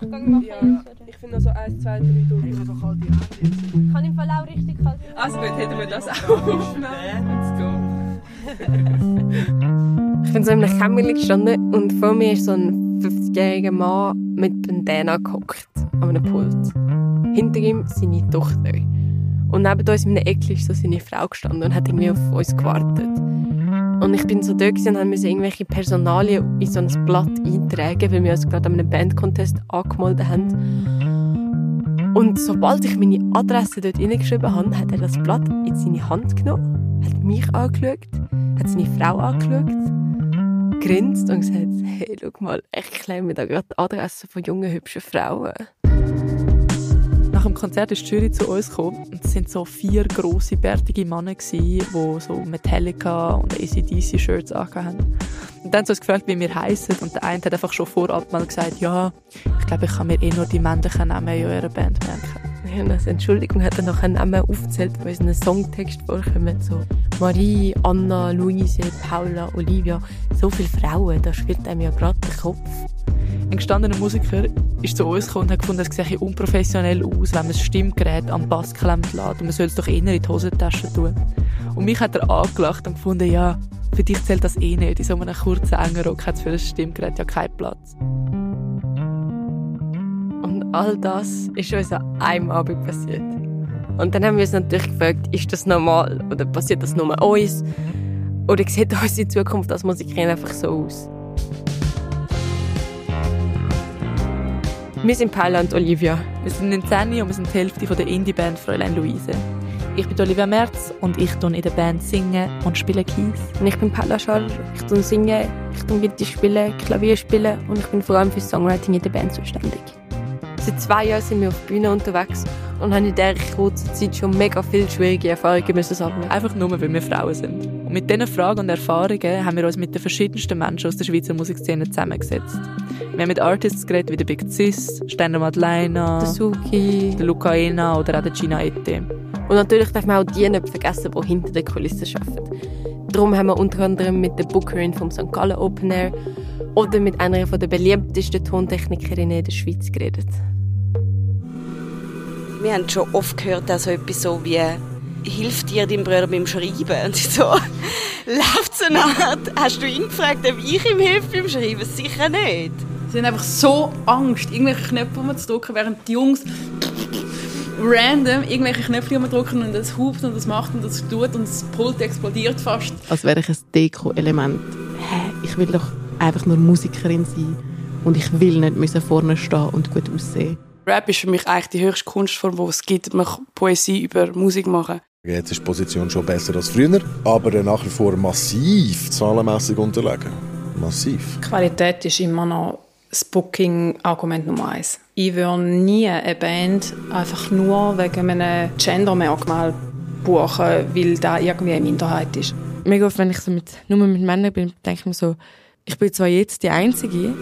Durchgang machen? Ja, ich finde also 1, 2, 3 durch. Ich habe kalte Hände Ich kann im Fall auch richtig kalt. Also gut, hätten wir das auch. Let's go. Ich bin so in einem Kämmerchen gestanden und vor mir ist so ein 50-jähriger Mann mit Bandana gehockt an einem Pult. Hinter ihm seine Tochter. Und neben uns in einem Ecke ist so seine Frau gestanden und hat irgendwie auf uns gewartet. Und ich bin so dort und musste irgendwelche Personalien in so ein Blatt eintragen, weil wir uns gerade an einem Bandcontest angemeldet haben. Und sobald ich meine Adresse dort reingeschrieben habe, hat er das Blatt in seine Hand genommen, hat mich angeschaut, hat seine Frau angeschaut, grinst und gesagt, hey, schau mal, ich klemme da gerade die Adresse von jungen, hübschen Frauen. Dem Konzert ist die Jury zu uns gekommen und es sind so vier grosse, bärtige Männer die so Metallica und ACDC-Shirts angehabt Und dann haben sie uns gefragt, wie wir heißen und der eine hat einfach schon vorab mal gesagt, ja, ich glaube, ich kann mir eh nur die männlichen Namen in eurer Band merken. Ja, als Entschuldigung hat er noch einen Namen aufgezählt, in einem Songtext vorkommt. So Marie, Anna, Luise, Paula, Olivia. So viele Frauen, da schwirrt einem ja gerade der Kopf. Ein gestandener Musiker ist zu uns gekommen und hat gefunden, es sehe unprofessionell aus, wenn man das Stimmgerät am Bass klemmt lässt und man soll es doch eher in die Hosentasche tun. Und mich hat er angelacht und gefunden, ja, für dich zählt das eh nicht. In so einem kurzen, engen Rock hat es für das Stimmgerät ja keinen Platz. Und all das ist uns an einem Abend passiert. Und dann haben wir uns natürlich gefragt, ist das normal oder passiert das nur uns? Oder sieht unsere Zukunft als Musikerin einfach so aus? Wir sind Paula und Olivia. Wir sind in Zeni und wir sind die Hälfte von der Indie-Band Fräulein Luise. Ich bin Olivia Merz und ich tue in der Band singen und spiele Keys. Und ich bin Paula Schall. Ich tue singen, ich tue Gitarre spielen, Klavier spielen und ich bin vor allem für Songwriting in der Band zuständig. Seit zwei Jahren sind wir auf der Bühne unterwegs und haben in dieser kurzen Zeit schon mega viele schwierige Erfahrungen müssen sammeln. Einfach nur, weil wir Frauen sind. Und mit diesen Fragen und Erfahrungen haben wir uns mit den verschiedensten Menschen aus der Schweizer Musikszene zusammengesetzt. Wir haben mit Artists geredet wie der Big Sis, Steiner Madeleine, der Suki, der Luca Ena oder auch der Gina Ette. Und natürlich darf man auch die nicht vergessen, die hinter den Kulissen arbeiten. Darum haben wir unter anderem mit der Bookerin vom St. Gallen Open Air oder mit einer der beliebtesten Tontechnikerinnen in der Schweiz geredet. Wir haben schon oft gehört, dass so etwas so wie hilft dir dein Bruder beim Schreiben? Und so, läuft so eine Art, hast du ihn gefragt, ob ich ihm helfe beim Schreiben? Sicher nicht. Sie haben einfach so Angst, irgendwelche Knöpfe zu drücken, während die Jungs random irgendwelche Knöpfe drücken und das hupt und das macht und das tut und das Pult explodiert fast. Als wäre ich ein Deko-Element. Hä, ich will doch einfach nur Musikerin sein und ich will nicht müssen vorne stehen und gut aussehen. Rap ist für mich eigentlich die höchste Kunstform, die es gibt. Man kann Poesie über Musik machen. Jetzt ist die Position schon besser als früher, aber nach wie vor massiv zahlenmässig unterlegen. Massiv. Qualität ist immer noch das Booking-Argument Nummer eins. Ich würde nie eine Band einfach nur wegen einem Gender-Merkmal buchen, weil da irgendwie eine Minderheit ist. Mega oft, wenn ich so mit, nur mit Männern bin, denke ich mir so, ich bin zwar jetzt die Einzige,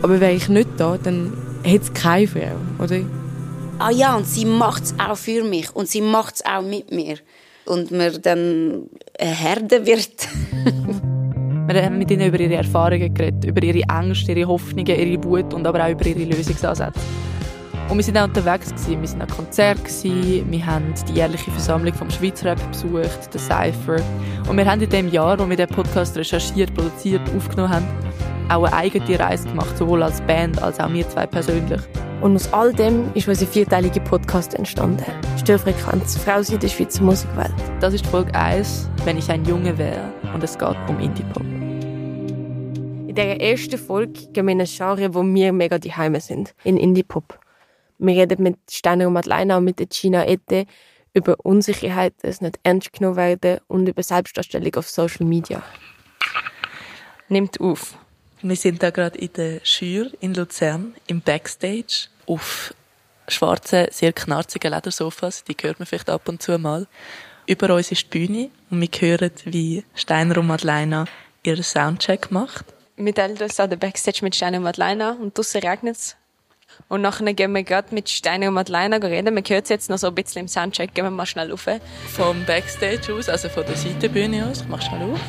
aber wäre ich nicht da, dann hätte es keine Frau, oder? Ah ja, und sie macht es auch für mich und sie macht es auch mit mir. Und mir dann eine Herde wird. Wir haben mit ihnen über ihre Erfahrungen geredet, über ihre Ängste, ihre Hoffnungen, ihre Wut und aber auch über ihre Lösungsansätze. Und wir sind auch unterwegs gewesen. Wir sind an Konzert gewesen. Wir haben die jährliche Versammlung vom Schweizer Rap besucht, den Cypher. Und wir haben in dem Jahr, wo wir den Podcast recherchiert, produziert, aufgenommen haben, auch eine eigene Reise gemacht, sowohl als Band als auch wir zwei persönlich. Und aus all dem ist unser vierteilige Podcast entstanden. Störfrequenz, Frau in der Schweizer Musikwelt. Das ist Folge 1, wenn ich ein Junge wäre. Und es geht um Indie-Pop. In dieser ersten Folge gehen wir in ein Genre, wo wir mega die Heime sind. In Indie-Pop. Wir reden mit Steiner und Madeleine und mit der Gina Ette über Unsicherheit, es nicht ernst genommen werden und über Selbstdarstellung auf Social Media. Nimmt auf. Wir sind da gerade in der Schür in Luzern im Backstage auf schwarzen, sehr knarzigen Ledersofas. Die hört man vielleicht ab und zu mal. Über uns ist die Bühne und wir hören, wie Steiner und Madeleine ihren Soundcheck macht. Wir teilen uns an der Backstage mit Steiner und Madeleine und draussen regnet es. Und nachher gehen wir gerade mit Steiner und Madeleine reden. Man hört es jetzt noch so ein bisschen im Soundcheck. Gehen wir mal schnell rauf. Vom Backstage aus, also von der Seitenbühne aus. Ich mach schnell auf.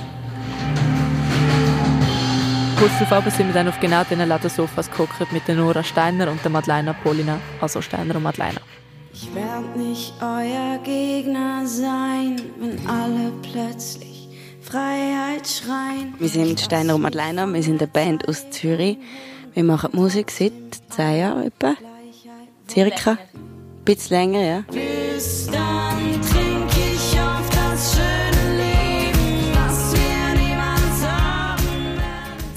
Kurz darauf sind wir dann auf genau diesen Ledersofas geguckt mit der Nora Steiner und der Madeleine Polina, also Steiner und Madeleine. Ich werd nicht euer Gegner sein, wenn alle plötzlich Freiheit schreien. Wir sind Steiner und Madeleine, wir sind eine Band aus Zürich. Wir machen Musik seit zehn Jahren etwa. Circa. Ein bisschen länger, ja.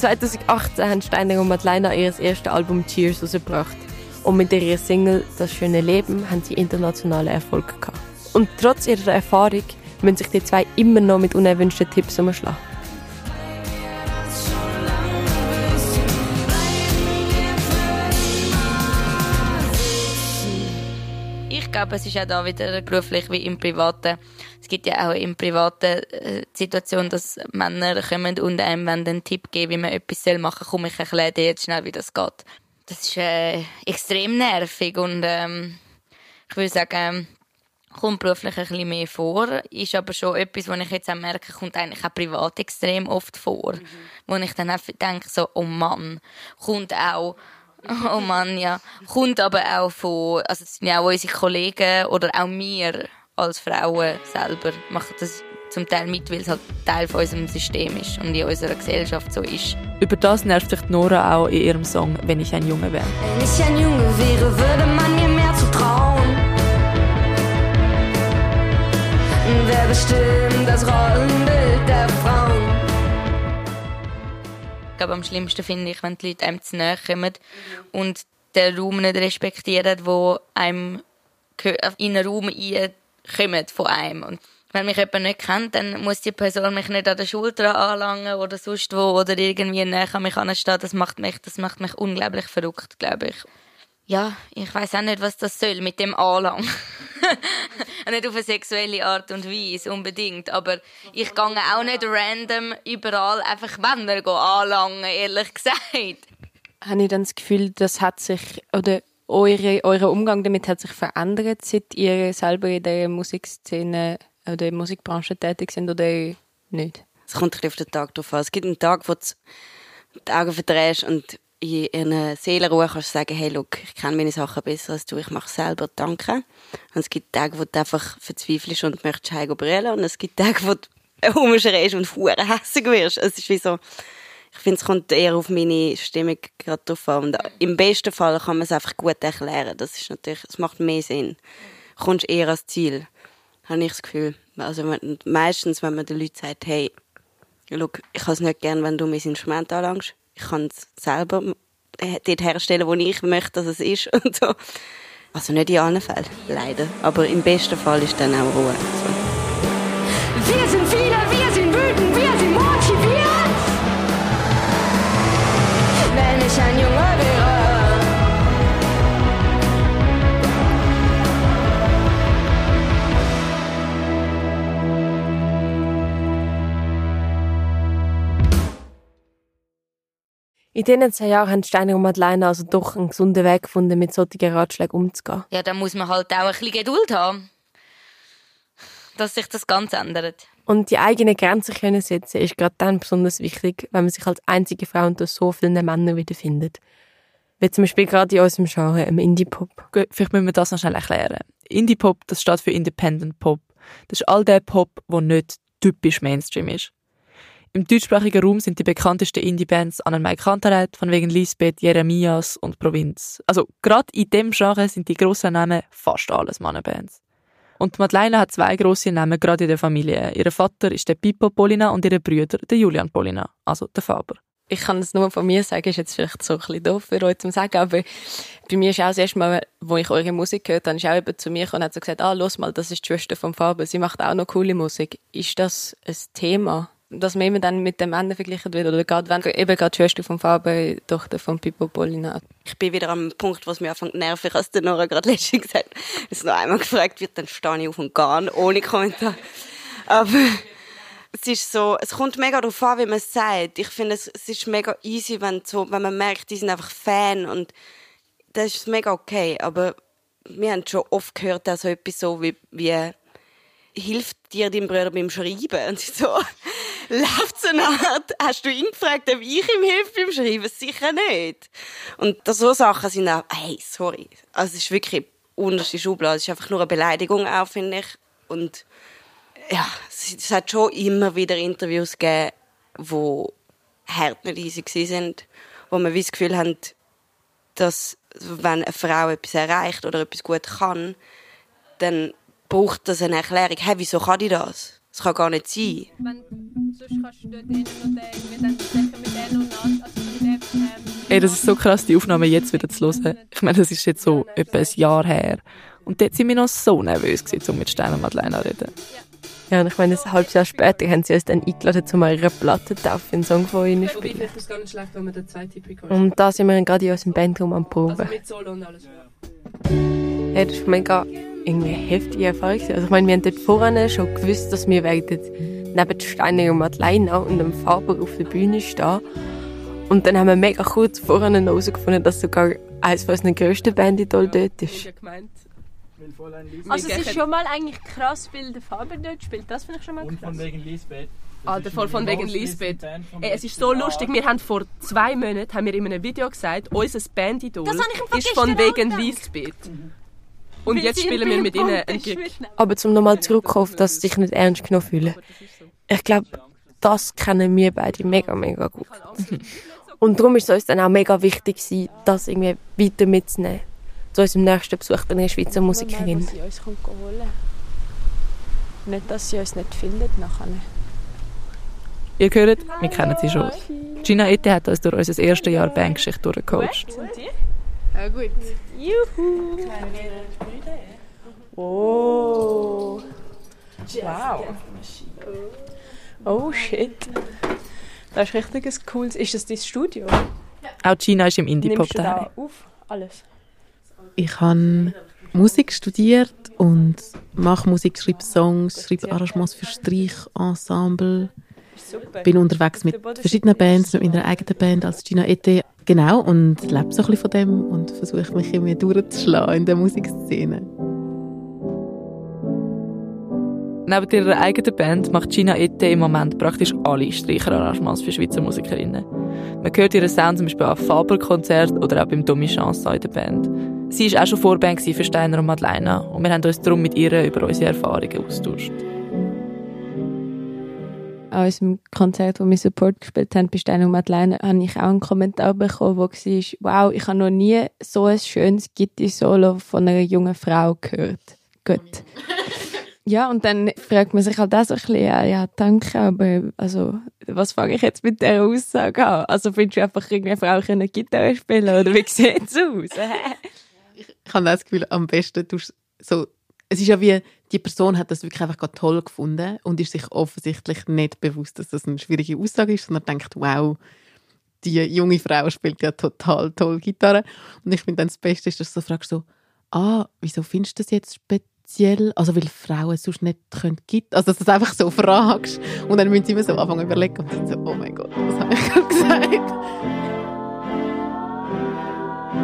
2018 haben Steiner und Madeleine ihr erstes Album Cheers rausgebracht. Und mit ihrer Single Das schöne Leben haben sie internationalen Erfolg gehabt. Und trotz ihrer Erfahrung müssen sich die zwei immer noch mit unerwünschten Tipps umschlagen. Ich glaube, es ist auch da wieder beruflich wie im Privaten. Es gibt ja auch im privaten äh, Situation, dass Männer kommen und einem einen Tipp geben, wie man etwas machen soll. Komm, ich erkläre dir jetzt schnell, wie das geht. Das ist äh, extrem nervig und ähm, ich würde sagen, kommt beruflich ein bisschen mehr vor. Ist aber schon etwas, was ich jetzt auch merke, kommt eigentlich auch privat extrem oft vor. Mhm. Wo ich dann auch denke, so, oh Mann, kommt auch Oh Mann, ja. Kommt aber auch von, also das sind ja auch unsere Kollegen oder auch wir als Frauen selber machen das zum Teil mit, weil es halt Teil von unserem System ist und in unserer Gesellschaft so ist. Über das nervt sich Nora auch in ihrem Song «Wenn ich ein Junge wäre». Wenn ich ein Junge wäre, würde man mir mehr zutrauen. Wer bestimmt das Rollenbild der Frauen? Ich glaube, am schlimmsten finde ich, wenn die Leute einem zu nahe kommen und den Raum nicht respektieren, wo einem in einen Raum kommt von einem. Und wenn mich jemand nicht kennt, dann muss die Person mich nicht an der Schulter anlangen oder sonst wo oder irgendwie näher an mich anstehen. Das macht mich, das macht mich unglaublich verrückt, glaube ich. Ja, ich weiß auch nicht, was das soll mit dem Anlang. nicht auf eine sexuelle Art und Weise unbedingt, aber ich gehe auch nicht random überall einfach Männer anlangen, ehrlich gesagt. Habe ich dann das Gefühl, das hat sich, oder eure, euer Umgang damit hat sich verändert, seit ihr selber in der Musikszene oder Musikbranche tätig sind oder nicht? Es kommt auf den Tag drauf an. Es gibt einen Tag, wo du die Augen verdrehst und in einer Seelenruhe kannst du sagen, hey, look, ich kenne meine Sachen besser als du, ich mache selber, danke. Und es gibt Tage, wo du einfach verzweifelst und möchtest heim brillen und es gibt Tage, wo du rumschreist und verdammt hässig wirst. Es ist wie so, ich finde, es kommt eher auf meine Stimmung gerade drauf an. Und Im besten Fall kann man es einfach gut erklären. Das ist natürlich, es macht mehr Sinn. Du kommst eher ans Ziel, habe ich das Gefühl. Also meistens, wenn man den Leuten sagt, hey, look, ich habe es nicht gern, wenn du mein Instrument anlangst ich kann es selber dort herstellen, wo ich möchte, dass es ist und so. Also nicht in allen Fällen, leider. Aber im besten Fall ist dann auch Ruhe. So. In diesen zehn Jahren haben Steiner und Madeleine also doch einen gesunden Weg gefunden, mit solchen Ratschlägen umzugehen. Ja, da muss man halt auch ein bisschen Geduld haben, dass sich das Ganze ändert. Und die eigenen Grenzen können setzen, ist gerade dann besonders wichtig, wenn man sich als einzige Frau unter so vielen Männern wiederfindet. Wie zum Beispiel gerade in unserem Genre, im Indie-Pop. Vielleicht müssen wir das noch schnell erklären. Indie-Pop, das steht für Independent Pop. Das ist all der Pop, der nicht typisch Mainstream ist. Im deutschsprachigen Raum sind die bekanntesten Indie-Bands Annenmai Kantaret, von wegen Lisbeth, Jeremias und Provinz. Also gerade in dem Genre sind die grossen Namen fast alles Mannenbands. Und Madeleine hat zwei grosse Namen gerade in der Familie. Ihr Vater ist der Pippo Polina und ihre Brüder der Julian Polina, also der Faber. Ich kann es nur von mir sagen, ist jetzt vielleicht so ein bisschen doof für euch zu sagen, aber bei mir ist auch das erste Mal, wo ich eure Musik gehört habe, ist auch eben zu mir und hat so gesagt, ah, los mal, das ist die Schwester vom Faber, sie macht auch noch coole Musik. Ist das ein Thema? Dass man immer dann mit den Männern verglichen wird oder gerade wenn eben gerade die Schwester von Faber, Tochter von Pippo Polina. Ich bin wieder am Punkt, was mir anfängt nervig, als der Nora gerade letztens gesagt hat. Es noch einmal gefragt wird, dann stehe ich auf und gehe ohne Kommentar. Aber es ist so, es kommt mega darauf an, wie man es sagt. Ich finde, es, es ist mega easy, wenn, so, wenn man merkt, die sind einfach Fan und das ist mega okay. Aber wir haben schon oft gehört, dass so etwas so wie, wie hilft dir dein Bruder beim Schreiben? Und so, läuft so eine Art, hast du ihn gefragt, ob ich ihm helfe beim Schreiben? Sicher nicht. Und so Sachen sind auch, hey, sorry. Also es ist wirklich unterste Schublade. Es ist einfach nur eine Beleidigung auch, finde ich. Und ja, es, hat schon immer wieder Interviews gegeben, wo hart nicht easy sind, wo man das Gefühl haben, dass wenn eine Frau etwas erreicht oder etwas gut kann, dann braucht das eine Erklärung. Hey, wieso kann die das? Das kann gar nicht sein. Also Ey, das ist so krass, die Aufnahme jetzt wieder zu hören. Ich meine, das ist jetzt so etwa ein Jahr her. Und dort sind wir noch so nervös gewesen, um mit Stein und Madeleine zu reden. Ja, und ich meine, ein halbes Jahr später haben sie uns dann eingeladen, um mal ihre Platte taufe einen Song von ihnen zu spielen. ist gar nicht schlecht, wenn wir den zweiten Pick Und da sind wir gerade in unserem Bandraum am Proben. mit Solo und alles. Hey, das war mega irgendwie eine heftige Erfahrung. gewesen. Also ich meine, wir haben dort vorne schon gewusst, dass wir werden neben Steiner und Madeleine und dem Faber auf der Bühne stehen. Und dann haben wir mega kurz vorne herausgefunden, dass sogar eines von unseren grössten Bandidol dort ist. Also es ist schon mal eigentlich krass, weil der Faber dort spielt. Das finde ich schon mal krass. Von wegen Lisbeth. Alter, voll von wegen Lisbeth. Ey, es ist so lustig, wir haben vor zwei Monaten haben wir in einem Video gesagt, unser Bandidol ich Fall ist von wegen Lisbeth. Und jetzt sie spielen wir mit ihnen einen Gig. Aber zum nochmal zurückkommen, auf das sich nicht ernst genommen fühlen. Ich glaube, das kennen wir beide mega, mega gut. Und darum ist es uns dann auch mega wichtig, gewesen, das irgendwie weiter mitzunehmen. Zu unserem nächsten Besuch bei einer Schweizer Musikerin. sie uns holen. Nicht, dass sie uns nicht findet nachher. Ihr hört, wir kennen sie schon. Gina Ette hat uns durch unser erstes Jahr Bandgeschichte durchgecoacht. Ja gut. Juhu. Oh. Wow. Oh shit. Das ist richtig ein cooles. Ist das dein Studio? Auch Gina ist im Indie-Pop Nimmst du daheim. da auf? Alles. Ich habe Musik studiert und mache Musik, schreibe Songs, schreibe Arrangements für Streichensemble. Super. Bin unterwegs mit verschiedenen Bands, mit meiner eigenen Band als Gina Ete. Genau, und lebe so ein bisschen von dem und versuche mich irgendwie durchzuschlagen in der Musikszene. Neben ihrer eigenen Band macht Gina Ette im Moment praktisch alle Streicherarrangements für Schweizer Musikerinnen. Man hört ihren Sound zum Beispiel an Faber-Konzerten oder auch beim Domi Chanson in der Band. Sie war auch schon Vorband für Steiner und Madeleine und wir haben uns darum mit ihr über unsere Erfahrungen austauscht. An unserem Konzert, wo wir Support gespielt haben, bei Stein und Madeleine, habe ich auch einen Kommentar bekommen, wo war, wow, ich habe noch nie so ein schönes Gitti-Solo von einer jungen Frau gehört. Gut. Ja, und dann fragt man sich halt auch so ein bisschen, ja, ja danke, aber also, was fange ich jetzt mit dieser Aussage an? Also findest du einfach, irgendeine Frau können Gitarre spielen oder wie sieht es aus? Ich habe das Gefühl, am besten tust du so, es ist ja wie, die Person hat das wirklich einfach toll gefunden und ist sich offensichtlich nicht bewusst, dass das eine schwierige Aussage ist, sondern denkt, wow, die junge Frau spielt ja total toll Gitarre. Und ich finde dann das Beste ist, dass du fragst so, ah, wieso findest du das jetzt speziell? Also weil Frauen sonst nicht können Gitarre, also dass du das einfach so fragst und dann müssen sie immer so anfangen zu überlegen und dann so, oh mein Gott, was habe ich gerade gesagt?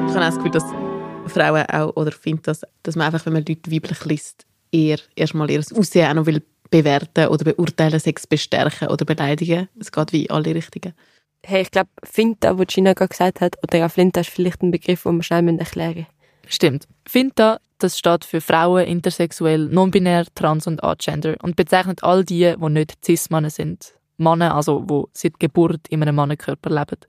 Ich habe auch das Gefühl, dass Frauen auch, oder finde das, dass man einfach, wenn man Leute weiblich liest, eher erstmal ihr Aussehen auch noch will bewerten oder beurteilen, Sex bestärken oder beleidigen. Es geht wie in alle Richtungen. Hey, ich glaube, Finta, was Gina gerade gesagt hat, oder ja, Flinta ist vielleicht ein Begriff, den wir schnell erklären müssen. Stimmt. Finta, das steht für Frauen, intersexuell, non-binär, trans und agender und bezeichnet all die, die nicht cis-Männer sind. Männer, also die seit Geburt in einem Mannenkörper leben.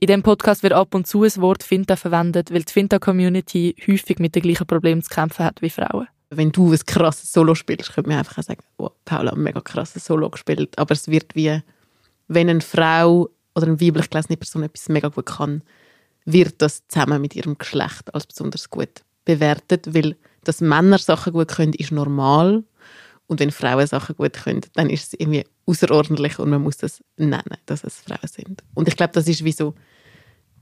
In diesem Podcast wird ab und zu das Wort Finta verwendet, weil die Finta-Community häufig mit den gleichen Problemen zu kämpfen hat wie Frauen. Wenn du ein krasses Solo spielst, könnte man einfach sagen, oh, Paula hat ein mega krasses Solo gespielt. Aber es wird wie, wenn eine Frau oder eine weiblich gelesene Person etwas mega gut kann, wird das zusammen mit ihrem Geschlecht als besonders gut bewertet, weil dass Männer Sachen gut können, ist normal und wenn Frauen Sachen gut können, dann ist es irgendwie außerordentlich und man muss das nennen, dass es Frauen sind. Und ich glaube, das ist wie so,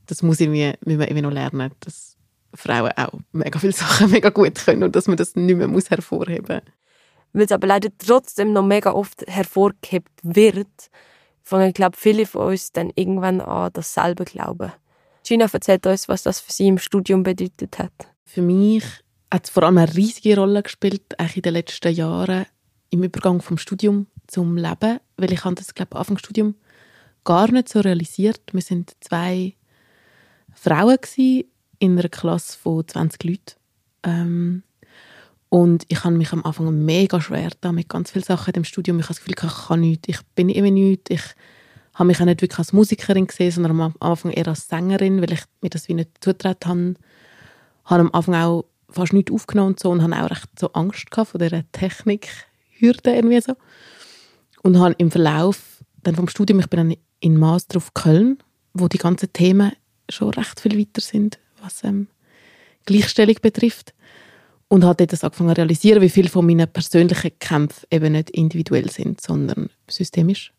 das muss irgendwie, müssen wir irgendwie noch lernen, dass Frauen auch mega viele Sachen mega gut können und dass man das nicht mehr muss hervorheben Weil es aber leider trotzdem noch mega oft hervorgehebt wird, fangen, ich glaube, viele von uns dann irgendwann an, dasselbe glauben. Gina erzählt uns, was das für sie im Studium bedeutet hat. Für mich hat vor allem eine riesige Rolle gespielt, eigentlich in den letzten Jahren, im Übergang vom Studium zum Leben, weil ich habe das, glaube ich, Anfang des Studium gar nicht so realisiert. Wir sind zwei Frauen gewesen, in einer Klasse von 20 Leuten. Ähm, und ich habe mich am Anfang mega schwer da mit ganz vielen Sachen im Studium. Ich habe das Gefühl, ich kann nichts, ich bin immer nichts. Ich habe mich auch nicht wirklich als Musikerin gesehen, sondern am Anfang eher als Sängerin, weil ich mir das wie nicht zutraut habe. Ich habe am Anfang auch fast nichts aufgenommen und so und habe auch recht so Angst vor dieser Technikhürde irgendwie so. Und habe im Verlauf dann vom Studium, ich bin dann in Master auf Köln, wo die ganzen Themen schon recht viel weiter sind, was ähm, Gleichstellung betrifft. Und habe dort angefangen zu realisieren, wie viele von meinen persönlichen Kämpfen eben nicht individuell sind, sondern systemisch.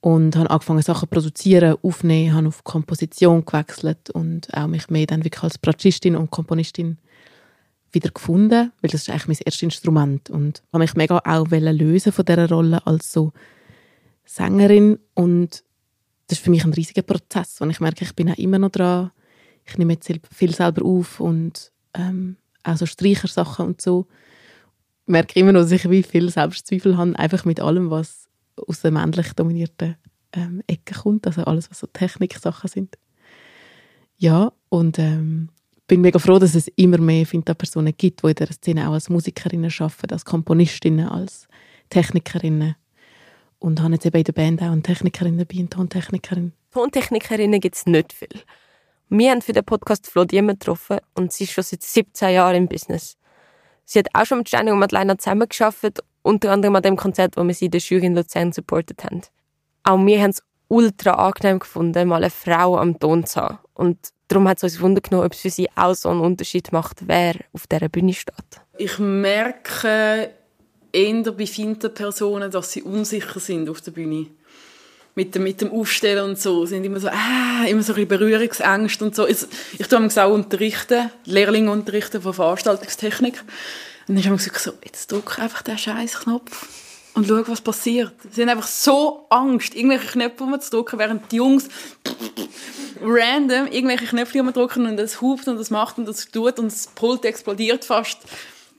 Und habe angefangen, Sachen zu produzieren, aufnehmen, habe auf Komposition gewechselt und auch mich mehr dann wirklich als Bratschistin und Komponistin wieder gefunden, weil das ist eigentlich mein erstes Instrument und habe mich mega auch lösen von dieser Rolle als so Sängerin und das ist für mich ein riesiger Prozess und ich merke, ich bin auch immer noch dran. Ich nehme jetzt viel selber auf und ähm, auch so Streichersachen und so. Ich merke immer noch, dass ich wie viel Selbstzweifel habe, einfach mit allem, was aus der männlich dominierten ähm, Ecke kommt, also alles, was so Techniksachen sind. Ja, und ähm, bin mega froh, dass es immer mehr Finta-Personen gibt, die in dieser Szene auch als Musikerinnen arbeiten, als Komponistinnen, als Technikerinnen. Und habe jetzt eben in der Band auch eine Technikerin dabei, eine Tontechnikerin. Tontechnikerinnen gibt es nicht viel. Wir haben für den Podcast Flo Diemen getroffen und sie ist schon seit 17 Jahren im Business. Sie hat auch schon mit Steini und Madeleine zusammengearbeitet, unter anderem an dem Konzert, wo wir sie in der Jury in Luzern supportet haben. Auch wir haben es ultra angenehm gefunden, mal eine Frau am Ton zu haben. Und darum hat es uns Wunder genommen, ob es für sie auch so einen Unterschied macht, wer auf dieser Bühne steht. Ich merke eher bei Finter-Personen, dass sie unsicher sind auf der Bühne. Mit dem, mit dem Aufstellen und so. sind immer so, ah, immer so ein bisschen Berührungsängste und so. Ich, ich tue auch unterrichten, Lehrlinge unterrichten von Veranstaltungstechnik. Und dann habe ich gesagt, so, jetzt drücke einfach den scheiß Knopf und schau, was passiert. Sie haben einfach so Angst, irgendwelche Knöpfe zu drücken, während die Jungs random irgendwelche Knöpfe drücken und das hupt und das macht und das tut und das Pult explodiert fast.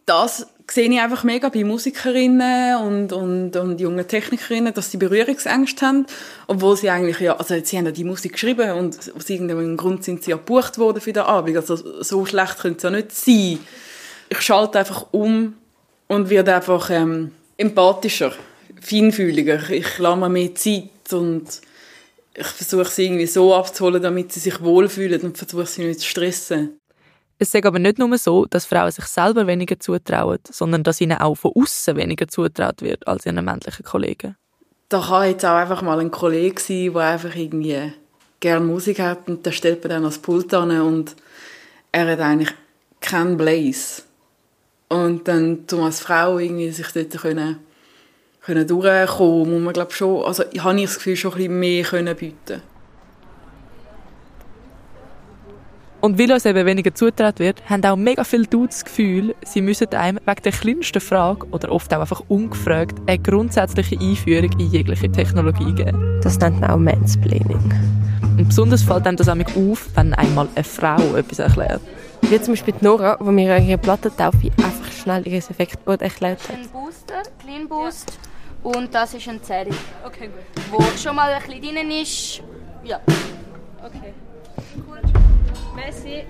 Das sehe ich einfach mega bei Musikerinnen und, und, und jungen Technikerinnen, dass sie Berührungsängste haben, obwohl sie eigentlich ja, also sie haben ja die Musik geschrieben und aus irgendeinem Grund sind sie ja gebucht worden für den Abend, also so schlecht könnte es ja nicht sein. Ich schalte einfach um und werde einfach ähm, empathischer, feinfühliger. Ich lasse mir mehr Zeit und ich versuche sie irgendwie so abzuholen, damit sie sich wohlfühlen und versuche sie nicht zu stressen. Es ist aber nicht nur so, dass Frauen sich selber weniger zutrauen, sondern dass ihnen auch von außen weniger zutraut wird als ihren männlichen Kollegen. Da kann jetzt auch einfach mal ein Kollege sein, der einfach irgendwie gerne Musik hat und der stellt mir dann ans Pult an und er hat eigentlich keinen Blaze. Und dann, um als Frau irgendwie sich dort können, können durchkommen, muss man glaube schon, also habe ich das Gefühl, schon ein bisschen mehr können bieten Und weil uns eben weniger zutraut wird, haben auch mega viele Dudes das Gefühl, sie müssen einem wegen der kleinsten Frage oder oft auch einfach ungefragt eine grundsätzliche Einführung in jegliche Technologie geben. Das nennt man auch Mansplaining. Und besonders fällt einem das auf, wenn einmal eine Frau etwas erklärt. Wie zum Beispiel die Nora, die mir ihre Plattentaufe einfach schnell ihr Effektboard erklärt hat. Ein Booster, Clean Boost und das ist ein Zeri. Okay, gut. Wo schon mal ein bisschen drin ist. Ja. Okay. Cool. Merci.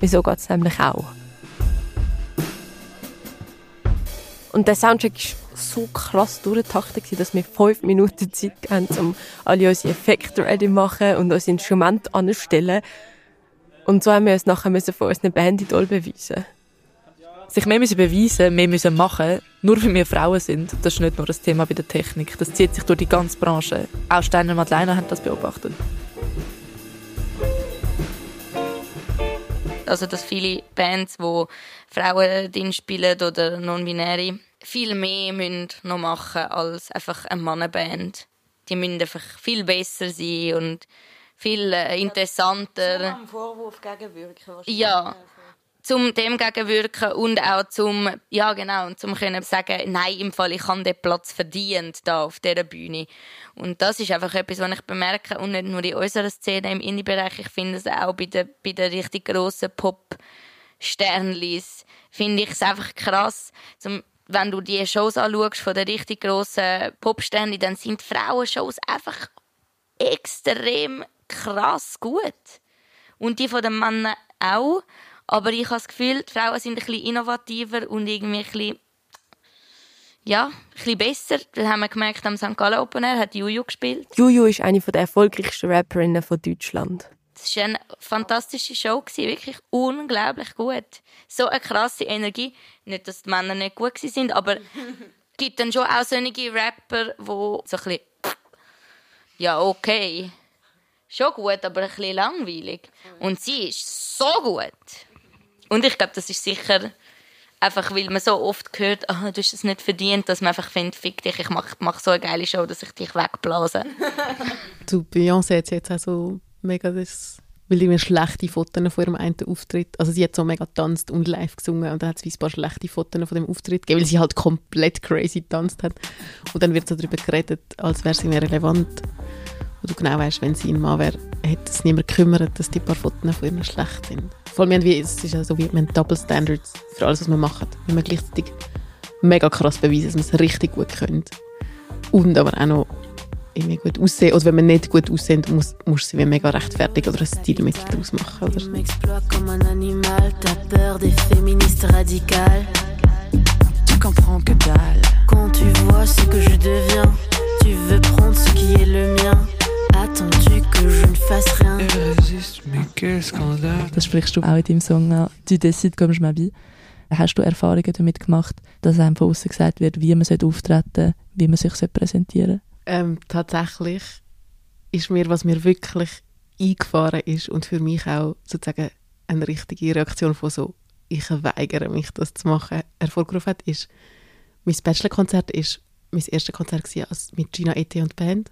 Wieso geht es nämlich auch? Und der Soundtrack war so krass durchgetaktet, dass wir fünf Minuten Zeit hatten, um alle unsere Effekte ready zu machen und unser Instrument anzustellen. Und so haben wir uns nachher von unserer Band-Idol beweisen sich mehr müssen beweisen, mehr müssen machen, nur weil wir Frauen sind, das ist nicht nur das Thema bei der Technik. Das zieht sich durch die ganze Branche. Auch Steiner und Madeleine haben das beobachtet. Also, dass viele Bands, die Frauen drin spielen oder non-binäre, viel mehr müssen noch machen als einfach eine Mannenband. Die müssen einfach viel besser sein und viel äh, interessanter. Einem Vorwurf gegenwirken. Ja, zum dem gegenwirken und auch zum ja genau und zum können sagen nein im Fall ich habe den Platz verdient da auf dieser Bühne. Und das ist einfach etwas was ich bemerke und nicht nur in unserer Szene im Indie-Bereich. Ich finde es auch bei den bei den richtig grossen Pop Sternlis finde ich es einfach krass. Zum wenn du die Shows anschaust von den richtig grossen Popsternen, dann sind Frauenshows einfach extrem krass gut. Und die von den Männern auch. Aber ich habe das Gefühl, die Frauen sind ein bisschen innovativer und irgendwie ein bisschen, ja, ein bisschen besser. Das haben wir gemerkt, am St. Gallen Open Air hat Juju gespielt. Juju ist eine der erfolgreichsten Rapperinnen von Deutschland. Es war eine fantastische Show, wirklich unglaublich gut. So eine krasse Energie. Nicht, dass die Männer nicht gut sind, aber es gibt dann schon auch solche Rapper, die so ein bisschen, ja, okay, schon gut, aber ein bisschen langweilig. Und sie ist so gut. Und ich glaube, das ist sicher einfach, weil man so oft hört, ah, du hast es nicht verdient, dass man einfach findet, fick dich, ich mache mach so eine geile Show, dass ich dich wegblase. Zu Beyoncé hat jetzt auch so mega das, weil irgendwie schlechte Fotos von ihrem einen Auftritt, also sie hat so mega getanzt und live gesungen und dann hat es ein paar schlechte Fotos von dem Auftritt gegeben, weil sie halt komplett crazy getanzt hat und dann wird so darüber geredet, als wäre sie mehr relevant du genau weißt, wenn sie ein Mann wäre, hätte es niemand gekümmert, dass die paar Fotos von ihr schlecht sind. Vor allem, wir haben wie, es ist ja so wie, wir haben Double Standards für alles, was wir machen. Weil wir gleichzeitig mega krass beweisen, dass wir es richtig gut können. Und aber auch noch irgendwie gut aussehen. Oder wenn wir nicht gut aussehen, muss, musst du sie wie mega rechtfertigen oder ein Stilmittel daraus machen. Oder? Tu comprends que dalle. Quand tu vois ce que je deviens, tu veux prendre ce qui est le mien. Attendu que je ne fasse rien. Das sprichst du auch in deinem Song an. Du décides comme je m'habille. Hast du Erfahrungen damit gemacht, dass einem von außen gesagt wird, wie man auftreten sollte, wie man sich präsentieren Ähm, tatsächlich ist mir, was mir wirklich eingefahren ist und für mich auch sozusagen eine richtige Reaktion von so, ich weigere mich, das zu machen, hervorgerufen hat, ist, mein Bachelorkonzert ist mein erstes Konzert gewesen, als mit Gina Ete und Band.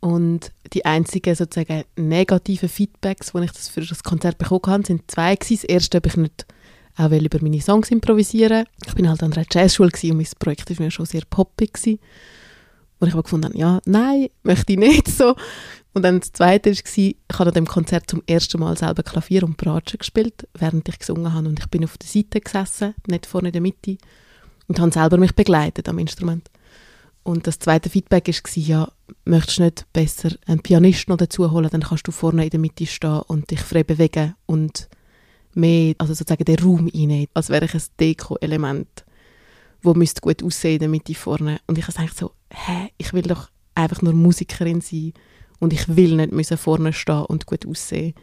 Und die einzigen sozusagen negativen Feedbacks, die ich das für das Konzert bekommen habe, sind zwei gewesen. Das erste, ob ich nicht auch über meine Songs improvisieren Ich bin halt an einer Jazzschule und mein Projekt war mir schon sehr poppig. Gewesen. Und ich habe gefunden, ja, nein, möchte ich nicht so. Und dann das Zweite war, ich habe an dem Konzert zum ersten Mal selber Klavier und Bratsche gespielt, während ich gesungen habe. Und ich bin auf der Seite gesessen, nicht vorne in der Mitte, und habe selber mich begleitet am Instrument. Und das zweite Feedback war, ja, möchtest du nicht besser einen Pianisten noch dazu holen, dann kannst du vorne in der Mitte stehen und dich frei bewegen und mehr, also sozusagen den Raum einnehmen, als wäre ich ein Deko-Element, wo müsste gut aussehen in der Mitte vorne. Und ich habe so, hä, ich will doch einfach nur Musikerin sein und ich will nicht müssen vorne stehen und gut aussehen.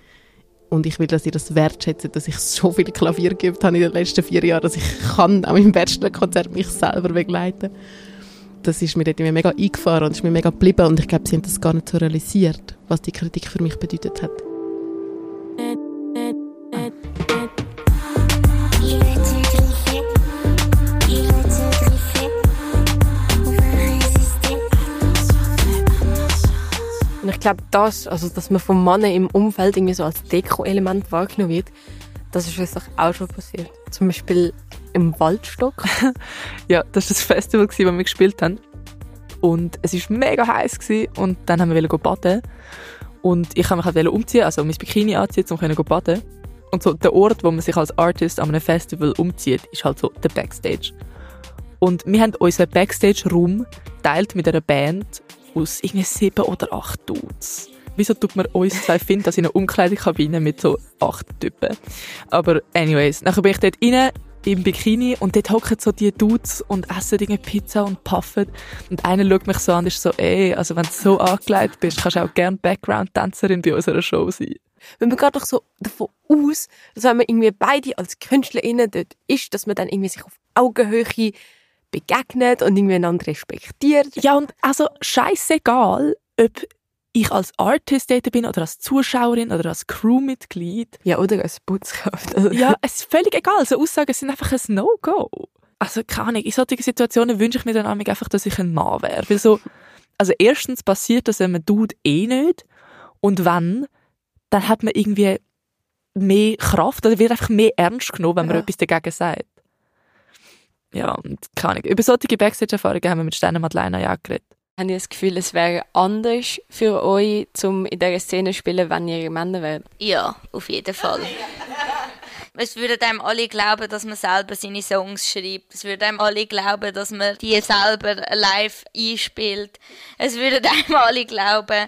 Und ich will, dass ihr das wertschätzt, dass ich so viel Klavier geübt habe in den letzten vier Jahren, dass ich kann auch im Bachelorkonzert mich selber begleiten das ist mir immer mega eingefahren und ist mir mega geblieben und ich glaube, sie haben das gar nicht so realisiert, was die Kritik für mich bedeutet hat. Und ich glaube, das, also dass man vom Mann im Umfeld irgendwie so als Deko-Element wahrgenommen wird, das ist auch schon passiert. Zum Beispiel im Waldstock. Ja, das war das Festival, das wir gespielt haben. Und es war mega heiß und dann haben wir baden. Und ich wollte mich halt umziehen, also mein Bikini anziehen, um zu baden. Und so der Ort, wo man sich als Artist an einem Festival umzieht, ist halt so der Backstage. Und wir haben unseren Backstage-Raum teilt mit einer Band aus irgendwie sieben oder acht Dudes. Wieso tut man uns zwei finden, dass in einer Umkleidekabine mit so acht Typen? Aber anyways, nachher bin ich dort rein, im Bikini und dort hocken so die Dudes und essen irgendwie Pizza und puffen. Und einer schaut mich so an und ist so, ey, also wenn du so angelegt bist, kannst du auch gerne Background-Tänzerin bei unserer Show sein. Wenn man geht doch so davon aus, dass wenn man irgendwie beide als KünstlerInnen dort ist, dass man dann irgendwie sich auf Augenhöhe begegnet und irgendwie einander respektiert. Ja, und also scheißegal, ob ich als Artist dort bin oder als Zuschauerin oder als Crewmitglied. Ja, oder als Putzkraft. Ja, es ist völlig egal. So Aussagen sind einfach ein No-Go. Also, keine Ahnung, in solchen Situationen wünsche ich mir dann einfach, dass ich ein Mann wäre. Weil so, also erstens passiert das einem Dude eh nicht. Und wenn, dann hat man irgendwie mehr Kraft oder wird einfach mehr ernst genommen, wenn man Ja. etwas dagegen sagt. Ja, und keine Ahnung. Über solche Backstage-Erfahrungen haben wir mit Steiner Madeleine ja auch geredet. Habt ihr das Gefühl, es wäre anders für euch, um in dieser Szene zu spielen, wenn ihr Männer wärt? Ja, auf jeden Fall. Es würden einem alle glauben, dass man selber seine Songs schreibt. Es würden einem alle glauben, dass man die selber live einspielt. Es würden einem alle glauben,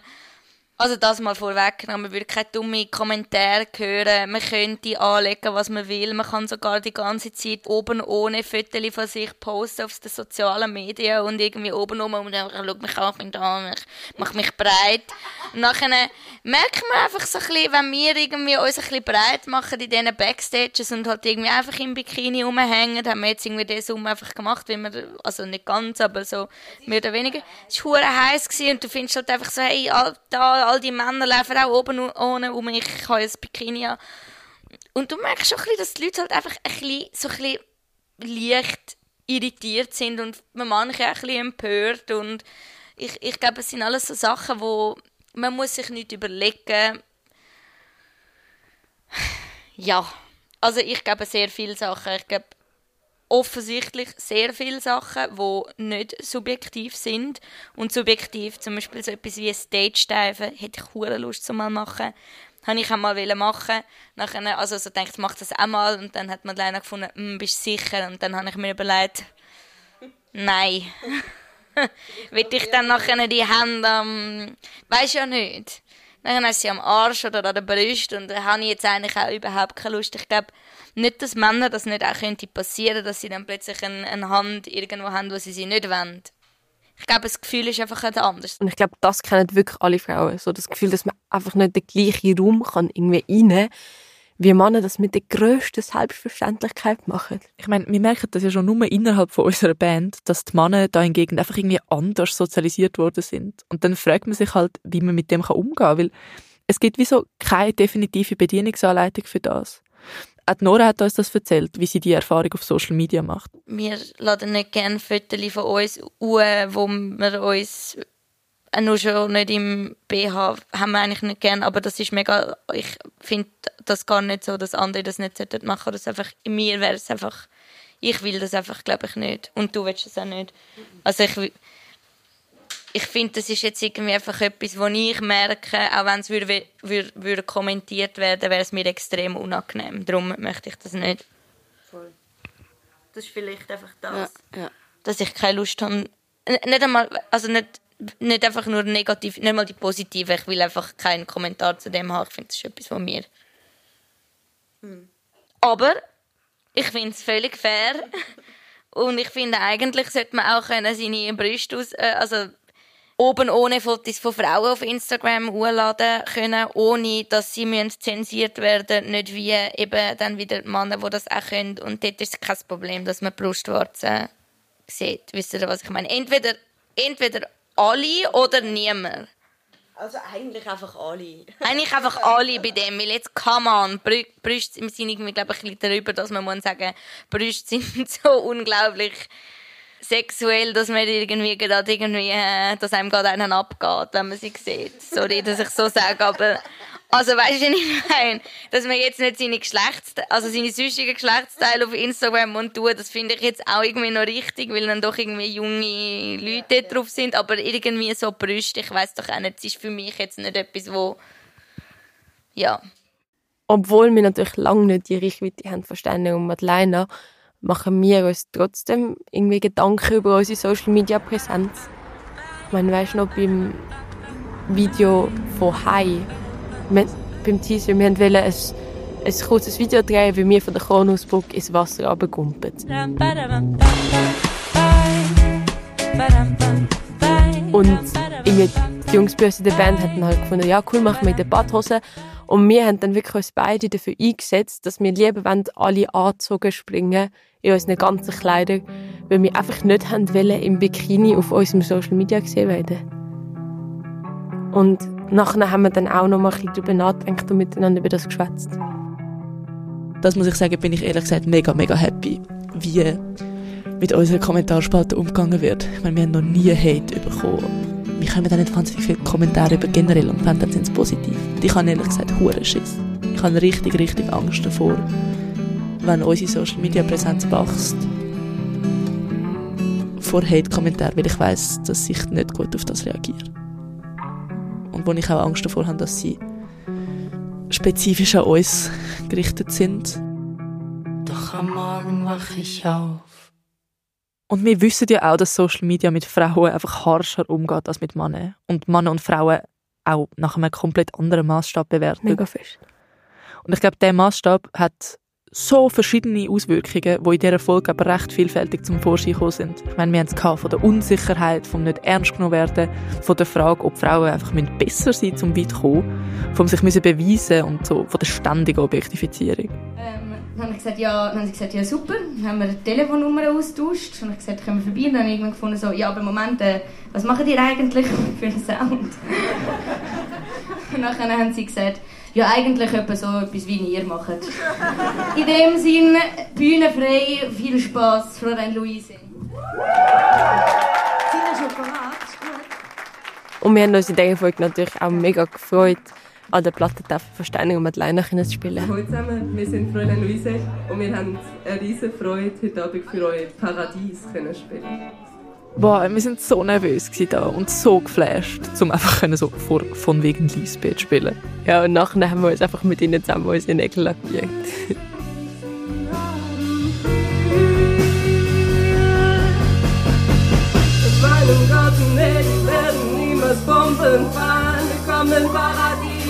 also das mal vorweg, man würde keine dummen Kommentare hören, man könnte anlegen, was man will, man kann sogar die ganze Zeit oben ohne Fotos von sich posten auf den sozialen Medien und irgendwie oben um und einfach, schau mich an, ich bin da, ich mache mich breit. Und nachher merkt man einfach so ein bisschen, wenn wir irgendwie uns ein bisschen breit machen in diesen Backstages und halt irgendwie einfach im Bikini rumhängen, haben wir jetzt irgendwie den Sommer einfach gemacht, wie wir, also nicht ganz, aber so mehr oder weniger. Es war heiß und du findest halt einfach so, hey, da, all die Männer laufen auch oben ohne um mich, ich habe ein Bikini an. Und du merkst schon ein bisschen, dass die Leute halt einfach ein bisschen, so ein bisschen leicht irritiert sind und manche auch ein bisschen empört und ich, ich glaube, es sind alles so Sachen, wo man muss sich nicht überlegen. Ja, also ich glaube sehr viele Sachen. Ich glaube offensichtlich sehr viele Sachen, die nicht subjektiv sind. Und subjektiv, zum Beispiel so etwas wie Stage-Diven, hätte ich hure Lust zu mal machen. Habe ich auch mal machen. Nachher, also so denkt, mach das auch mal. Und dann hat man leider gefunden, hm, bist du sicher? Und dann habe ich mir überlegt, nein. Will ich dann nachher die Hände am, weiß ja nicht. Dann du sie am Arsch oder an der Brust und da habe ich jetzt eigentlich auch überhaupt keine Lust. Ich glaube, nicht, dass Männer das nicht auch könnte passieren, dass sie dann plötzlich eine, eine Hand irgendwo haben, wo sie sie nicht wollen. Ich glaube, das Gefühl ist einfach anders. Und ich glaube, das kennen wirklich alle Frauen. So das Gefühl, dass man einfach nicht den gleichen Raum kann irgendwie rein wie Männer das mit der grössten Selbstverständlichkeit machen. Ich meine, wir merken das ja schon nur innerhalb von unserer Band, dass die Männer da hingegen einfach irgendwie anders sozialisiert worden sind. Und dann fragt man sich halt, wie man mit dem umgehen kann, weil es gibt wie so keine definitive Bedienungsanleitung für das. Auch Nora hat uns das erzählt, wie sie die Erfahrung auf Social Media macht. Wir laden nicht gerne Fotos von uns wo wir uns nur schon nicht im BH haben wir eigentlich nicht gern, aber das ist mega, ich finde das gar nicht so, dass andere das nicht machen sollten. Einfach, in mir wäre es einfach, ich will das einfach, glaube ich, nicht. Und du willst es auch nicht. Also ich, ich finde, das ist jetzt irgendwie einfach etwas, wo ich merke, auch wenn es würde, würde, würde kommentiert werden, wäre es mir extrem unangenehm. Darum möchte ich das nicht. Voll. Das ist vielleicht einfach das. Ja, ja. Dass ich keine Lust habe, nicht einmal, also nicht nicht einfach nur negativ, nicht mal die positive. Ich will einfach keinen Kommentar zu dem haben. Ich finde, das ist etwas von mir. Hm. Aber ich finde es völlig fair. Und ich finde, eigentlich sollte man auch können seine Brüste aus, äh, also oben ohne Fotos von Frauen auf Instagram hochladen können, ohne dass sie zensiert werden Nicht wie eben dann wieder Männer, die das auch können. Und dort ist es kein Problem, dass man Brustwarzen sieht. Wisst ihr, was ich meine? Entweder, entweder alle oder niemand? Also eigentlich einfach alle. eigentlich einfach alle bei dem, weil jetzt kann man, Brüste sind irgendwie, glaube ich, ein bisschen darüber, dass man muss sagen, Brüste sind so unglaublich sexuell, dass man irgendwie gerade irgendwie, äh, dass einem gerade einen abgeht, wenn man sie sieht. Sorry, dass ich so sage, aber also weißt du, ich meine? Dass man jetzt nicht seine Geschlechtsteile, also seine sonstigen Geschlechtsteile auf Instagram und tun, das finde ich jetzt auch irgendwie noch richtig, weil dann doch irgendwie junge Leute drauf sind, aber irgendwie so Brüste, ich weiß doch auch nicht, das ist für mich jetzt nicht etwas, wo, ja. Obwohl wir natürlich lange nicht die Reichweite haben von Sterne und Madeleine, machen wir uns trotzdem irgendwie Gedanken über unsere Social Media Präsenz. Ich meine, weißt du noch, beim Video von Hai, wir, beim Teaser, wir wollten ein, ein kurzes Video drehen, wie wir von der Kronosburg ins Wasser runtergumpen. Und irgendwie die Jungs bei uns in der Band hatten halt gefunden, ja cool, machen wir in der Badhose. Und wir haben dann wirklich uns beide dafür eingesetzt, dass wir lieber wollen, alle angezogen springen in unseren ganzen Kleidern, weil wir einfach nicht haben wollen, im Bikini auf unserem Social Media gesehen werden. Und nachher haben wir dann auch noch mal ein bisschen darüber nachgedacht und miteinander über das geschwätzt. Das muss ich sagen, bin ich ehrlich gesagt mega, mega happy, wie mit unseren Kommentarspalten umgegangen wird. Ich meine, wir haben noch nie Hate bekommen. Wir haben auch nicht wahnsinnig viele Kommentare über generell und wenn, dann sind es positiv. ich habe ehrlich gesagt hure Schiss. Ich habe richtig, richtig Angst davor, wenn unsere Social Media Präsenz wächst, vor Hate-Kommentaren, weil ich weiß, dass ich nicht gut auf das reagiere. Und wo ich auch Angst davor habe, dass sie spezifisch an uns gerichtet sind. am Morgen wach ich auf. Und wir wissen ja auch, dass Social Media mit Frauen einfach harscher umgeht als mit Männern. Und Männer und Frauen auch nach einem komplett anderen Maßstab bewerten. Mega fest. Und ich glaube, der Maßstab hat so verschiedene Auswirkungen, die in dieser Folge aber recht vielfältig zum Vorschein gekommen sind. Ich meine, wir haben es von der Unsicherheit, vom nicht ernst genommen werden, von der Frage, ob Frauen einfach besser sein müssen, um weit zu kommen, vom sich müssen beweisen und so, von der ständigen Objektifizierung. Ähm, dann habe ich gesagt, ja, haben sie gesagt, ja super, dann haben wir die Telefonnummer austauscht. Habe ich gesagt, können wir vorbei? Und dann habe ich irgendwann gefunden, so, ja, aber Moment, äh, was machen die eigentlich für einen Sound? und dann haben sie gesagt, ja eigentlich etwa so etwas wie ihr macht. In dem Sinne, Bühne frei, viel Spaß, Fräulein Luise. Sind schon parat? Und wir haben uns in dieser Folge natürlich auch mega gefreut, an der Platte Versteinung und Madeleine zu spielen. Hallo zusammen, wir sind Fräulein Luise und wir haben eine riesige Freude, heute Abend für euch Paradies zu spielen. Boah, wir sind so nervös da und so geflasht, um einfach so vor, von wegen Lisbeth spielen. Ja, und nachher haben wir uns einfach mit ihnen zusammen unsere Nägel lackiert. In meinem Garten werden niemals Bomben fallen. Willkommen im Paradies,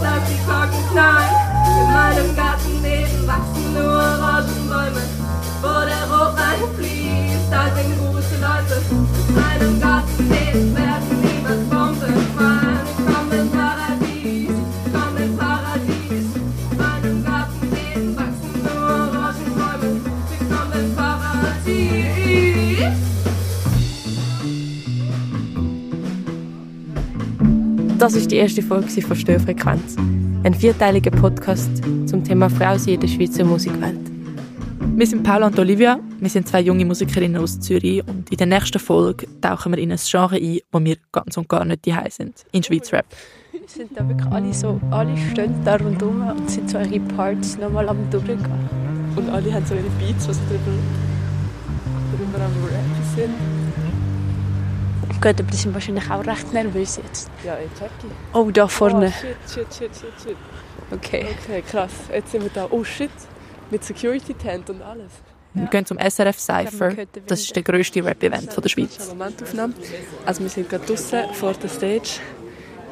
lass die Glocken knallen. In meinem Garten wachsen nur Rosenbäume, wo der Rotwein fließt. Da sind gute Das ist die erste Folge von Störfrequenz, ein vierteiliger Podcast zum Thema Frau in der Schweizer Musikwelt. Wir sind Paula und Olivia, wir sind zwei junge Musikerinnen aus Zürich und in der nächsten Folge tauchen wir in ein Genre ein, wo wir ganz und gar nicht die sind, in Schweiz Rap. Sind da wirklich alle so, alle stehen da rundherum und sind so ihre Parts nochmal am durchgehen. Und alle haben so ihre Beats, was drüber, drüber am Rap sind. Gut, aber die sind wahrscheinlich auch recht nervös jetzt. Ja, ich check ich. Oh, da vorne. Oh, shit, shit, shit, shit, shit. Okay. Okay, krass. Jetzt sind wir da. Oh shit. Mit Security Tent und alles. Wir gehen zum SRF Cypher. Das ist der grösste Rap-Event der Schweiz. Momentaufnahme. Also wir sind gerade draußen vor der Stage.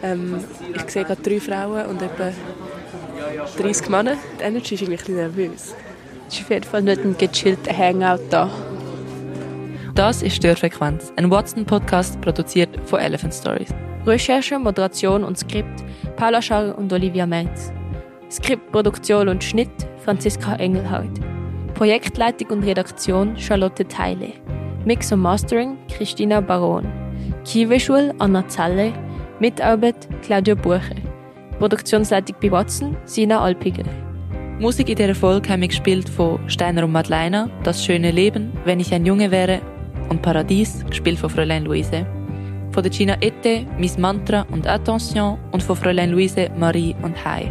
Ähm, ich sehe gerade drei Frauen und etwa 30 Männer. Die Energy ist irgendwie ein bisschen nervös. Es ist auf jeden Fall nicht ein gechillter Hangout da. Das ist Störfrequenz, ein Watson-Podcast produziert von Elephant Stories. Recherche, Moderation und Skript Paula Scharr und Olivia Melz. Skript, Produktion und Schnitt Franziska Engelhardt. Projektleitung und Redaktion Charlotte Teile. Mix und Mastering Christina Baron. Visual Anna Zalle. Mitarbeit Claudia Bucher. Produktionsleitung bei Watson Sina Alpiger. Musik in dieser Folge haben wir gespielt von Steiner und Madeleine, Das schöne Leben, Wenn ich ein Junge wäre und Paradies, gespielt von Fräulein Luise. Von der Gina Ette, Miss Mantra und Attention und von Fräulein Luise, Marie und Hai.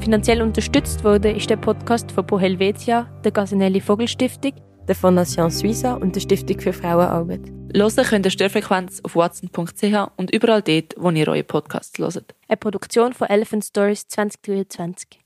Finanziell unterstützt wurde ist der Podcast von Pro Helvetia, der Gasinelli Vogelstiftung, der Fondation Suiza und der Stiftung für Frauenarbeit. Hören könnt ihr Störfrequenz auf watson.ch und überall dort, wo ihr eure Podcasts hört. Eine Produktion von Elephant Stories 2023.